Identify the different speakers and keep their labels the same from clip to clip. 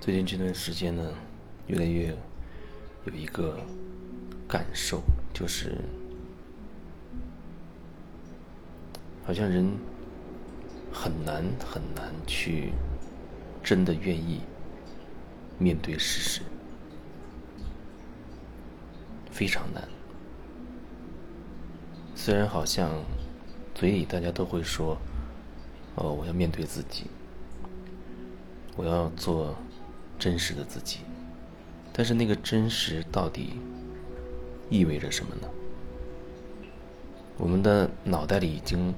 Speaker 1: 最近这段时间呢，越来越有一个感受，就是好像人很难很难去真的愿意面对事实，非常难。虽然好像嘴里大家都会说：“哦，我要面对自己，我要做。”真实的自己，但是那个真实到底意味着什么呢？我们的脑袋里已经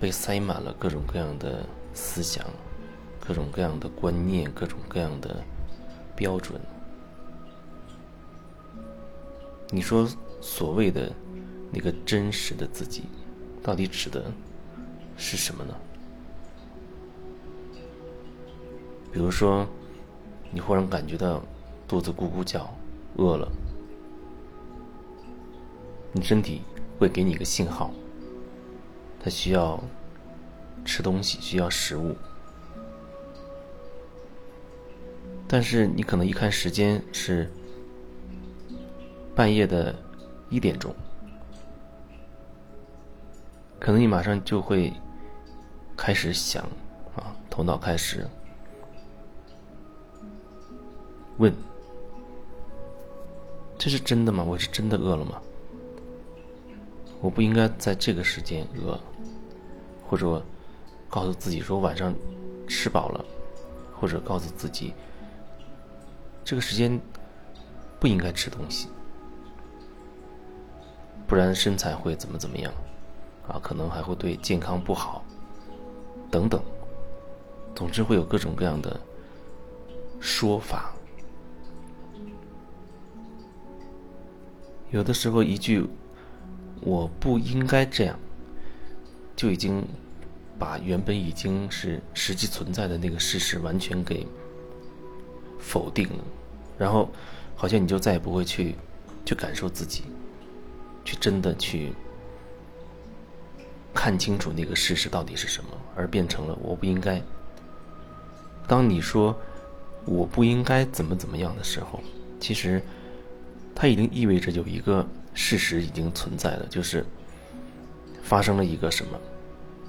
Speaker 1: 被塞满了各种各样的思想、各种各样的观念、各种各样的标准。你说所谓的那个真实的自己，到底指的是什么呢？比如说。你忽然感觉到肚子咕咕叫，饿了，你身体会给你一个信号，它需要吃东西，需要食物。但是你可能一看时间是半夜的一点钟，可能你马上就会开始想啊，头脑开始。问：这是真的吗？我是真的饿了吗？我不应该在这个时间饿，或者告诉自己说晚上吃饱了，或者告诉自己这个时间不应该吃东西，不然身材会怎么怎么样啊？可能还会对健康不好，等等。总之会有各种各样的说法。有的时候，一句“我不应该这样”，就已经把原本已经是实际存在的那个事实完全给否定了，然后好像你就再也不会去去感受自己，去真的去看清楚那个事实到底是什么，而变成了“我不应该”。当你说“我不应该怎么怎么样的时候，其实。它已经意味着有一个事实已经存在了，就是发生了一个什么，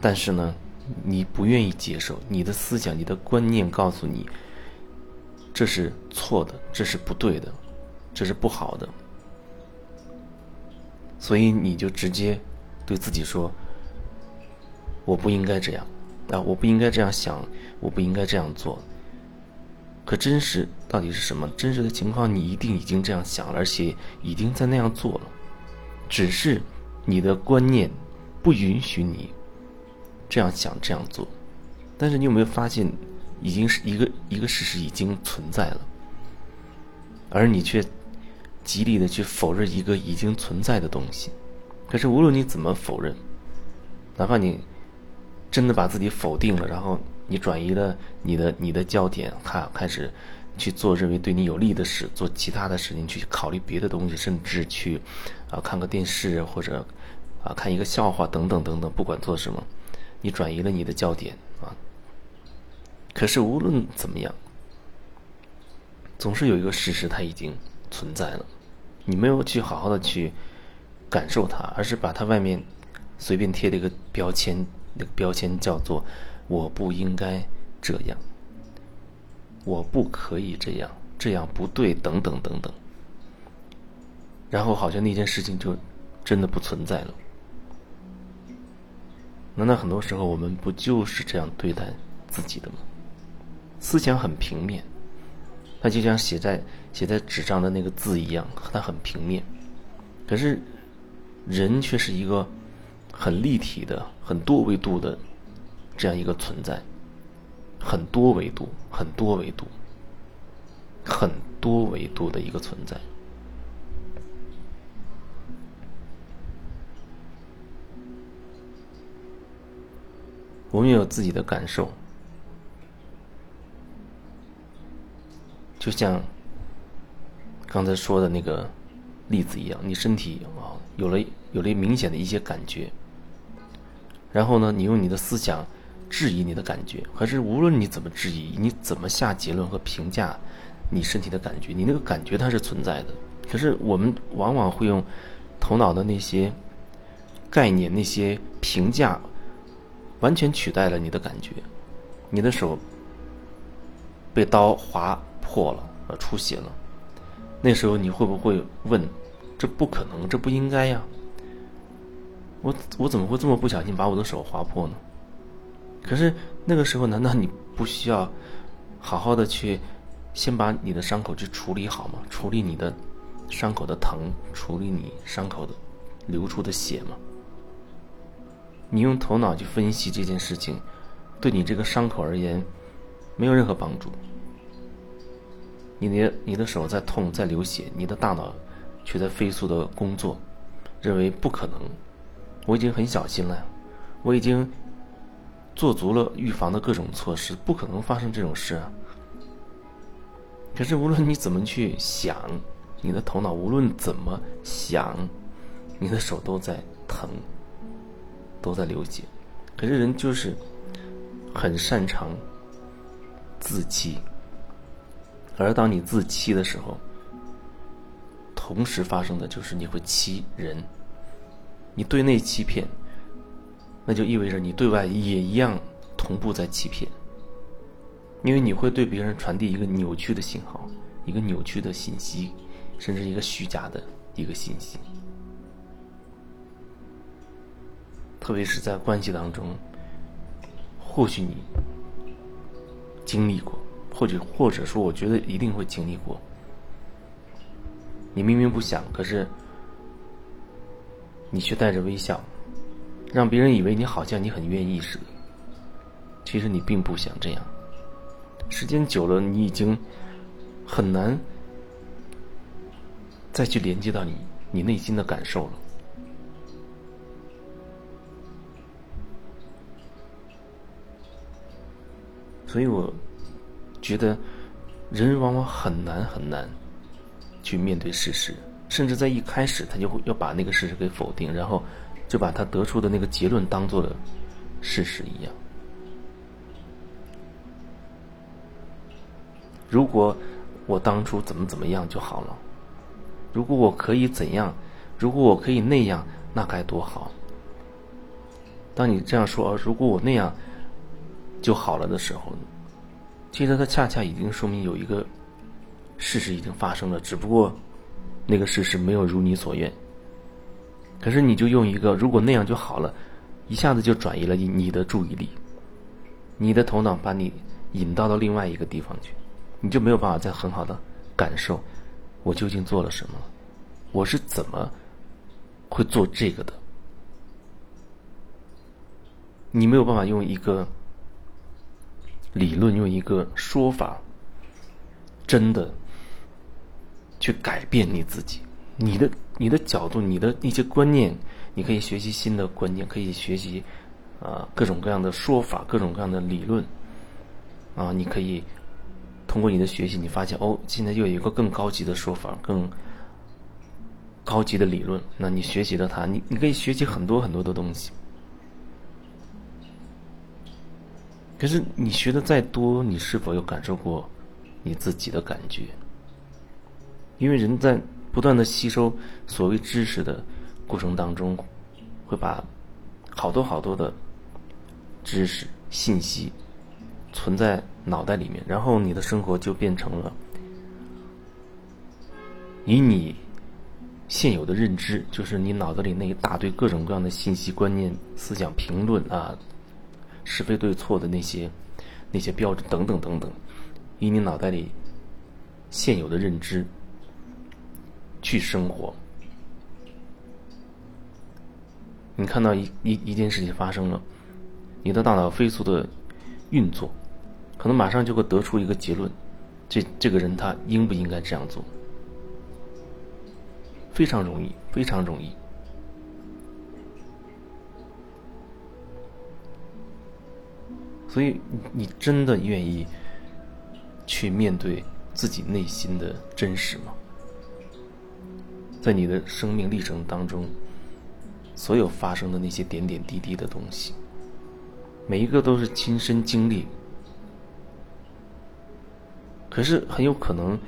Speaker 1: 但是呢，你不愿意接受，你的思想、你的观念告诉你这是错的，这是不对的，这是不好的，所以你就直接对自己说：“我不应该这样啊，我不应该这样想，我不应该这样做。”可真实到底是什么？真实的情况，你一定已经这样想了，而且已经在那样做了，只是你的观念不允许你这样想、这样做。但是你有没有发现，已经是一个一个事实已经存在了，而你却极力的去否认一个已经存在的东西。可是无论你怎么否认，哪怕你真的把自己否定了，然后。你转移了你的你的焦点，开开始去做认为对你有利的事，做其他的事情，去考虑别的东西，甚至去啊看个电视或者啊看一个笑话等等等等，不管做什么，你转移了你的焦点啊。可是无论怎么样，总是有一个事实它已经存在了，你没有去好好的去感受它，而是把它外面随便贴了一个标签，那个标签叫做。我不应该这样，我不可以这样，这样不对，等等等等。然后好像那件事情就真的不存在了。难道很多时候我们不就是这样对待自己的吗？思想很平面，它就像写在写在纸上的那个字一样，它很平面。可是人却是一个很立体的、很多维度的。这样一个存在，很多维度、很多维度、很多维度的一个存在。我们有自己的感受，就像刚才说的那个例子一样，你身体啊有了有了明显的一些感觉，然后呢，你用你的思想。质疑你的感觉。可是无论你怎么质疑，你怎么下结论和评价你身体的感觉，你那个感觉它是存在的。可是我们往往会用头脑的那些概念、那些评价，完全取代了你的感觉。你的手被刀划破了，呃，出血了。那时候你会不会问：这不可能，这不应该呀？我我怎么会这么不小心把我的手划破呢？可是那个时候，难道你不需要好好的去先把你的伤口去处理好吗？处理你的伤口的疼，处理你伤口的流出的血吗？你用头脑去分析这件事情，对你这个伤口而言没有任何帮助。你的你的手在痛，在流血，你的大脑却在飞速的工作，认为不可能。我已经很小心了，我已经做足了预防的各种措施，不可能发生这种事啊。可是无论你怎么去想，你的头脑无论怎么想，你的手都在疼，都在流血。可是人就是很擅长自欺，而当你自欺的时候，同时发生的就是你会欺人。你对内欺骗，那就意味着你对外也一样同步在欺骗，因为你会对别人传递一个扭曲的信号，一个扭曲的信息，甚至一个虚假的一个信息。特别是在关系当中，或许你经历过，或者或者说，我觉得一定会经历过。你明明不想，可是。你却带着微笑，让别人以为你好像你很愿意似的。其实你并不想这样。时间久了，你已经很难再去连接到你你内心的感受了。所以我觉得，人往往很难很难去面对事实。甚至在一开始，他就会要把那个事实给否定，然后就把他得出的那个结论当做了事实一样。如果我当初怎么怎么样就好了，如果我可以怎样，如果我可以那样，那该多好。当你这样说，如果我那样就好了的时候，其实它恰恰已经说明有一个事实已经发生了，只不过。那个事实没有如你所愿，可是你就用一个“如果那样就好了”，一下子就转移了你你的注意力，你的头脑把你引到了另外一个地方去，你就没有办法再很好的感受我究竟做了什么，我是怎么会做这个的，你没有办法用一个理论，用一个说法，真的。去改变你自己，你的你的角度，你的一些观念，你可以学习新的观念，可以学习啊各种各样的说法，各种各样的理论啊，你可以通过你的学习，你发现哦，现在又有一个更高级的说法，更高级的理论，那你学习了它，你你可以学习很多很多的东西。可是你学的再多，你是否有感受过你自己的感觉？因为人在不断的吸收所谓知识的过程当中，会把好多好多的知识信息存在脑袋里面，然后你的生活就变成了以你现有的认知，就是你脑子里那一大堆各种各样的信息、观念、思想、评论啊，是非对错的那些那些标准等等等等，以你脑袋里现有的认知。去生活，你看到一一一件事情发生了，你的大脑飞速的运作，可能马上就会得出一个结论：这这个人他应不应该这样做？非常容易，非常容易。所以，你真的愿意去面对自己内心的真实吗？在你的生命历程当中，所有发生的那些点点滴滴的东西，每一个都是亲身经历。可是很有可能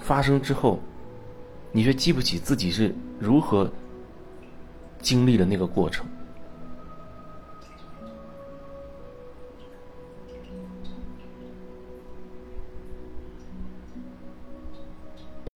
Speaker 1: 发生之后，你却记不起自己是如何经历的那个过程。